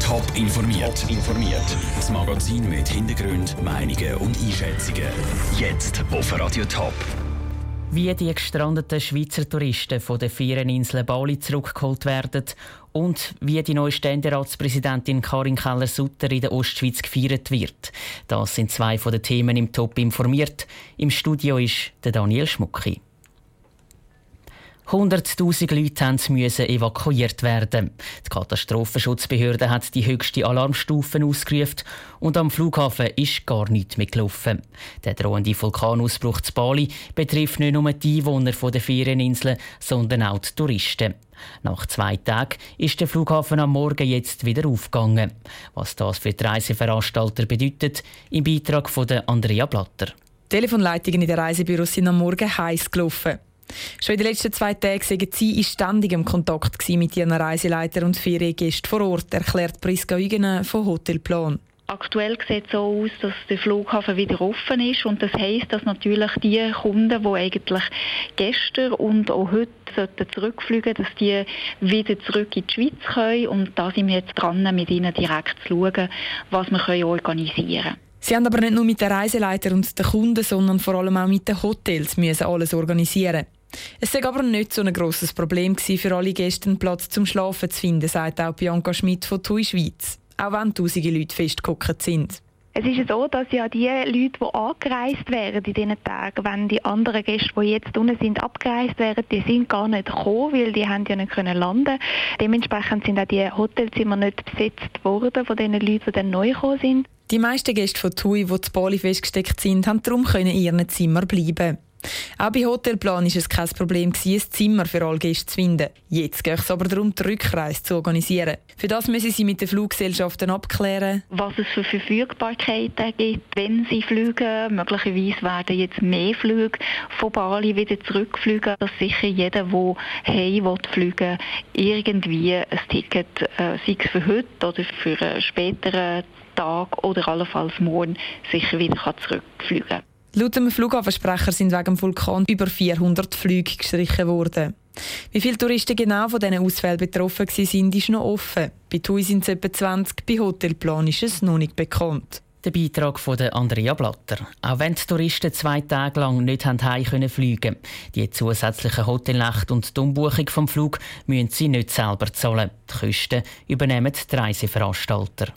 Top informiert. informiert. Das Magazin mit Hintergrund, Meinungen und Einschätzungen. Jetzt auf Radio Top. Wie die gestrandeten Schweizer Touristen von der Ferieninsel Bali zurückgeholt werden und wie die neue Ständeratspräsidentin Karin Keller-Sutter in der Ostschweiz gefeiert wird. Das sind zwei von den Themen im Top informiert. Im Studio ist der Daniel Schmucki. 100.000 Leute mussten evakuiert werden. Die Katastrophenschutzbehörde hat die höchste Alarmstufen ausgerufen und am Flughafen ist gar nichts mehr gelaufen. Der drohende Vulkanausbruch zu Bali betrifft nicht nur die Einwohner der Ferieninseln, sondern auch die Touristen. Nach zwei Tagen ist der Flughafen am Morgen jetzt wieder aufgegangen. Was das für die Reiseveranstalter bedeutet, im Beitrag von Andrea Blatter. Die Telefonleitungen in den Reisebüros sind am Morgen heiß gelaufen. Schon in den letzten zwei Tagen waren sie in ständigem Kontakt mit ihren Reiseleiter und Feriengästen vor Ort, erklärt Priska Eugen von Hotelplan. Aktuell sieht es so aus, dass der Flughafen wieder offen ist und das heisst, dass natürlich die Kunden, die eigentlich gestern und auch heute sollten zurückfliegen, dass die wieder zurück in die Schweiz können und da sind wir jetzt dran, mit ihnen direkt zu schauen, was wir organisieren können. Sie haben aber nicht nur mit den Reiseleitern und den Kunden, sondern vor allem auch mit den Hotels müssen alles organisieren. Es war aber nicht so ein grosses Problem für alle Gäste, einen Platz zum Schlafen zu finden, sagt auch Bianca Schmidt von TUI Schweiz. Auch wenn tausende Leute festgeguckt sind. Es ist so, dass ja die Leute, die angereist wären in diesen Tagen, wenn die anderen Gäste, die jetzt unten sind, abgereist wären, die sind gar nicht gekommen, weil die haben ja nicht können landen. Dementsprechend sind auch die Hotelzimmer nicht besetzt worden von den Leuten, die dann neu gekommen sind. Die meisten Gäste von TUI, die zu Bali festgesteckt sind, haben darum in ihren Zimmer bleiben. Auch bei Hotelplan war es kein Problem, ein Zimmer für alle Gäste zu finden. Jetzt geht es aber darum, die Rückreise zu organisieren. Für das müssen sie mit den Fluggesellschaften abklären, was es für Verfügbarkeiten gibt, wenn sie fliegen. Möglicherweise werden jetzt mehr Flüge von Bali wieder zurückfliegen, dass sicher jeder, der heim fliegen irgendwie ein Ticket, äh, sei es für heute oder für einen späteren Tag oder allenfalls morgen sicher wieder zurückfliegen kann. Laut dem Flughafensprecher sind wegen dem Vulkan über 400 Flüge gestrichen worden. Wie viele Touristen genau von diesen Ausfällen betroffen waren, ist noch offen. Bei TUI sind es etwa 20, bei Hotelplan ist es noch nicht bekannt. Der Beitrag von Andrea Blatter. Auch wenn die Touristen zwei Tage lang nicht heim können fliegen die zusätzlichen Hotelnächte und die Umbuchung vom Flug müssen sie nicht selber zahlen. Die Kosten übernehmen die Reiseveranstalter.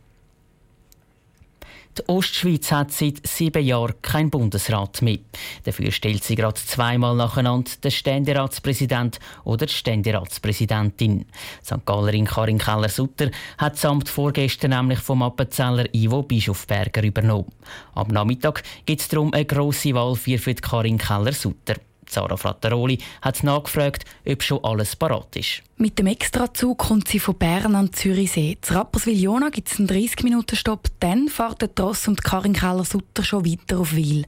Die Ostschweiz hat seit sieben Jahren keinen Bundesrat mehr. Dafür stellt sie gerade zweimal nacheinander den Ständeratspräsident oder die Ständeratspräsidentin. St. Gallerin Karin Keller-Sutter hat das Amt vorgestern nämlich vom Appenzeller Ivo Bischofberger übernommen. Am Nachmittag gibt es darum eine grosse Wahl für Karin Keller-Sutter. Sarah Frattaroli hat nachgefragt, ob schon alles parat ist. Mit dem Extrazug kommt sie von Bern an Zürichsee. Zu Rapperswil-Jona gibt es einen 30-Minuten-Stopp. Dann fährt der Tross und Karin Keller-Sutter schon weiter auf Wil.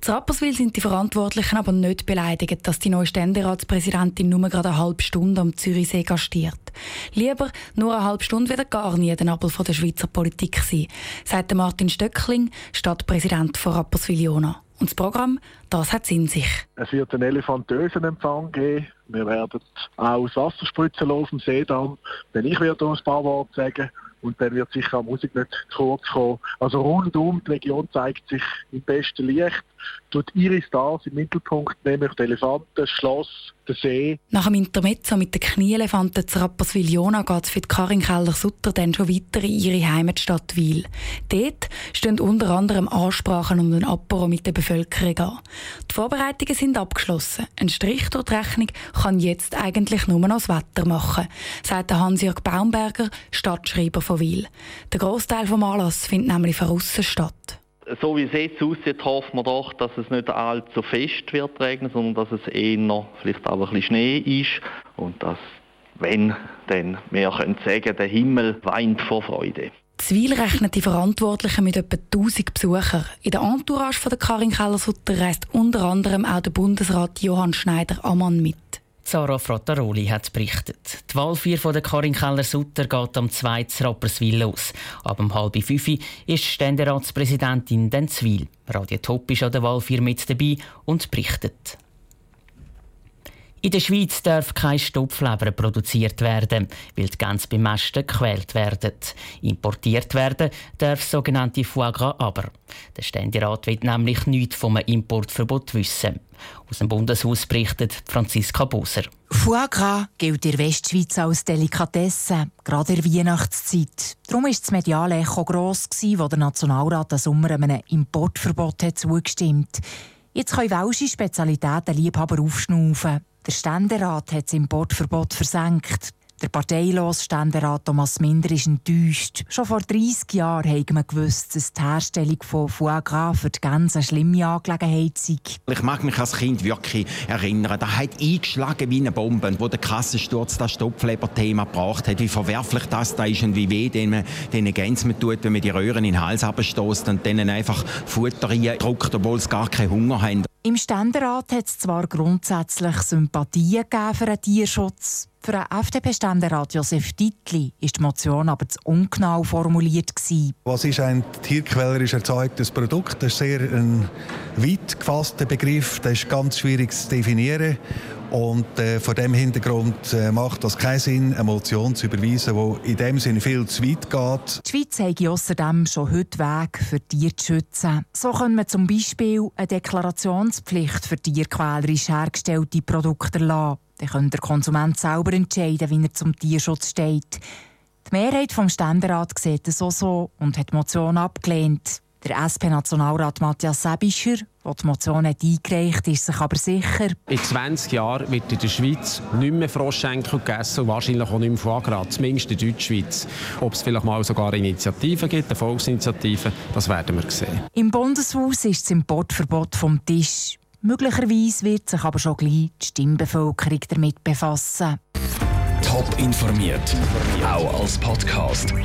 Zu Rapperswil sind die Verantwortlichen aber nicht beleidigt, dass die neue Ständeratspräsidentin nur gerade eine halbe Stunde am Zürichsee gastiert. Lieber nur eine halbe Stunde wieder gar nie der Nabel der Schweizer Politik sein, sagt Martin Stöckling, Stadtpräsident von Rapperswil-Jona. Und das Programm, das hat es in sich. Es wird einen elefantösen Empfang geben. Wir werden auch das Wasserspritzen auf dem Seedamm. Denn ich werde uns ein paar Worte sagen. Und dann wird sicher auch Musik nicht zu kurz kommen. Also rundum, die Region zeigt sich im besten Licht. Tut ihre Stars im Mittelpunkt, nämlich die Elefanten, Schloss, der See. Nach dem Intermezzo mit den Knieelefanten zu Rapperswil-Jona geht es für die Karin Keller-Sutter dann schon weiter in ihre Heimatstadt Wil. Dort stehen unter anderem Ansprachen und ein Apero mit der Bevölkerung an. Die Vorbereitungen sind abgeschlossen. Ein Strich durch die Rechnung kann jetzt eigentlich nur noch das Wetter machen, sagt Hans-Jörg Baumberger, Stadtschreiber von Wil. Der Großteil des Anlasses findet nämlich von außen statt so wie es jetzt aussieht, hoffen wir doch, dass es nicht allzu fest wird regnen, sondern dass es eher vielleicht auch ein bisschen Schnee ist und dass, wenn, dann wir können sagen, der Himmel weint vor Freude. Zwil rechnet die Verantwortlichen mit etwa 1000 Besuchern. In der Entourage von der Karin Keller-Sutter reist unter anderem auch der Bundesrat Johann Schneider-Ammann mit. Sarah Frattaroli hat berichtet. Die Wahl 4 von der Karin Keller-Sutter geht am 2. Rapperswil los. Ab um halb fünf ist Ständeratspräsidentin Denzwil. Radio Top ist an der Wahl 4 mit dabei und berichtet. In der Schweiz darf keine Stopfleber produziert werden, weil die Gänse beim Mästen gequält werden. Importiert werden darf das sogenannte Foie Gras aber. Der Ständerat will nämlich nichts vom Importverbot wissen. Aus dem Bundeshaus berichtet Franziska Boser. Foie Gras gilt in der Westschweiz als Delikatesse, gerade in der Weihnachtszeit. Darum war das mediale Echo gross, wo der Nationalrat im Sommer einem Importverbot hat zugestimmt Jetzt können welsche Spezialitäten Liebhaber aufschnaufen. Der Ständerat hat das Importverbot versenkt. Der parteilose Ständerat Thomas Minder ist enttäuscht. Schon vor 30 Jahren haben wir gewusst, dass die Herstellung von Foie Gras für die Gänse eine schlimme Angelegenheit sei. Ich mag mich als Kind wirklich erinnern, da hat eingeschlagen wie eine Bombe, wo der Kassensturz das Stopfleber-Thema gebracht hat, wie verwerflich das da ist und wie weh den den Gänsen tut, wenn man die Röhren in den Hals abstoßt und denen einfach Futter reindrückt, obwohl sie gar keinen Hunger haben. Im Ständerat hat es zwar grundsätzlich Sympathien für den Tierschutz. Für den FDP-Ständerat Josef Dittli ist die Motion aber zu ungenau formuliert. Was ist ein tierquälerisch erzeugtes Produkt? Das ist sehr ein weit gefasster Begriff, das ist ganz schwierig zu definieren. Und äh, vor dem Hintergrund äh, macht das keinen Sinn, eine Motion zu überweisen, die in dem Sinne viel zu weit geht. Die Schweiz hat außerdem schon heute Weg für Tiere zu schützen. So können wir zum Beispiel eine Deklarationspflicht für tierquälerisch hergestellte Produkte erlassen. Dann kann der Konsument selber entscheiden, wie er zum Tierschutz steht. Die Mehrheit des Ständerats sieht es auch so und hat die Motion abgelehnt. Der SP-Nationalrat Matthias Sebischer, der die Motion hat eingereicht ist sich aber sicher. In 20 Jahren wird in der Schweiz nicht mehr Froschschenkel gegessen und wahrscheinlich auch nicht mehr Foie Gras, zumindest in der Deutschschweiz. Ob es vielleicht mal sogar Initiativen gibt, eine Volksinitiative, das werden wir sehen. Im Bundeshaus ist das Importverbot vom Tisch. Möglicherweise wird sich aber schon gleich die Stimmbevölkerung damit befassen. Top informiert, auch als Podcast. Mehr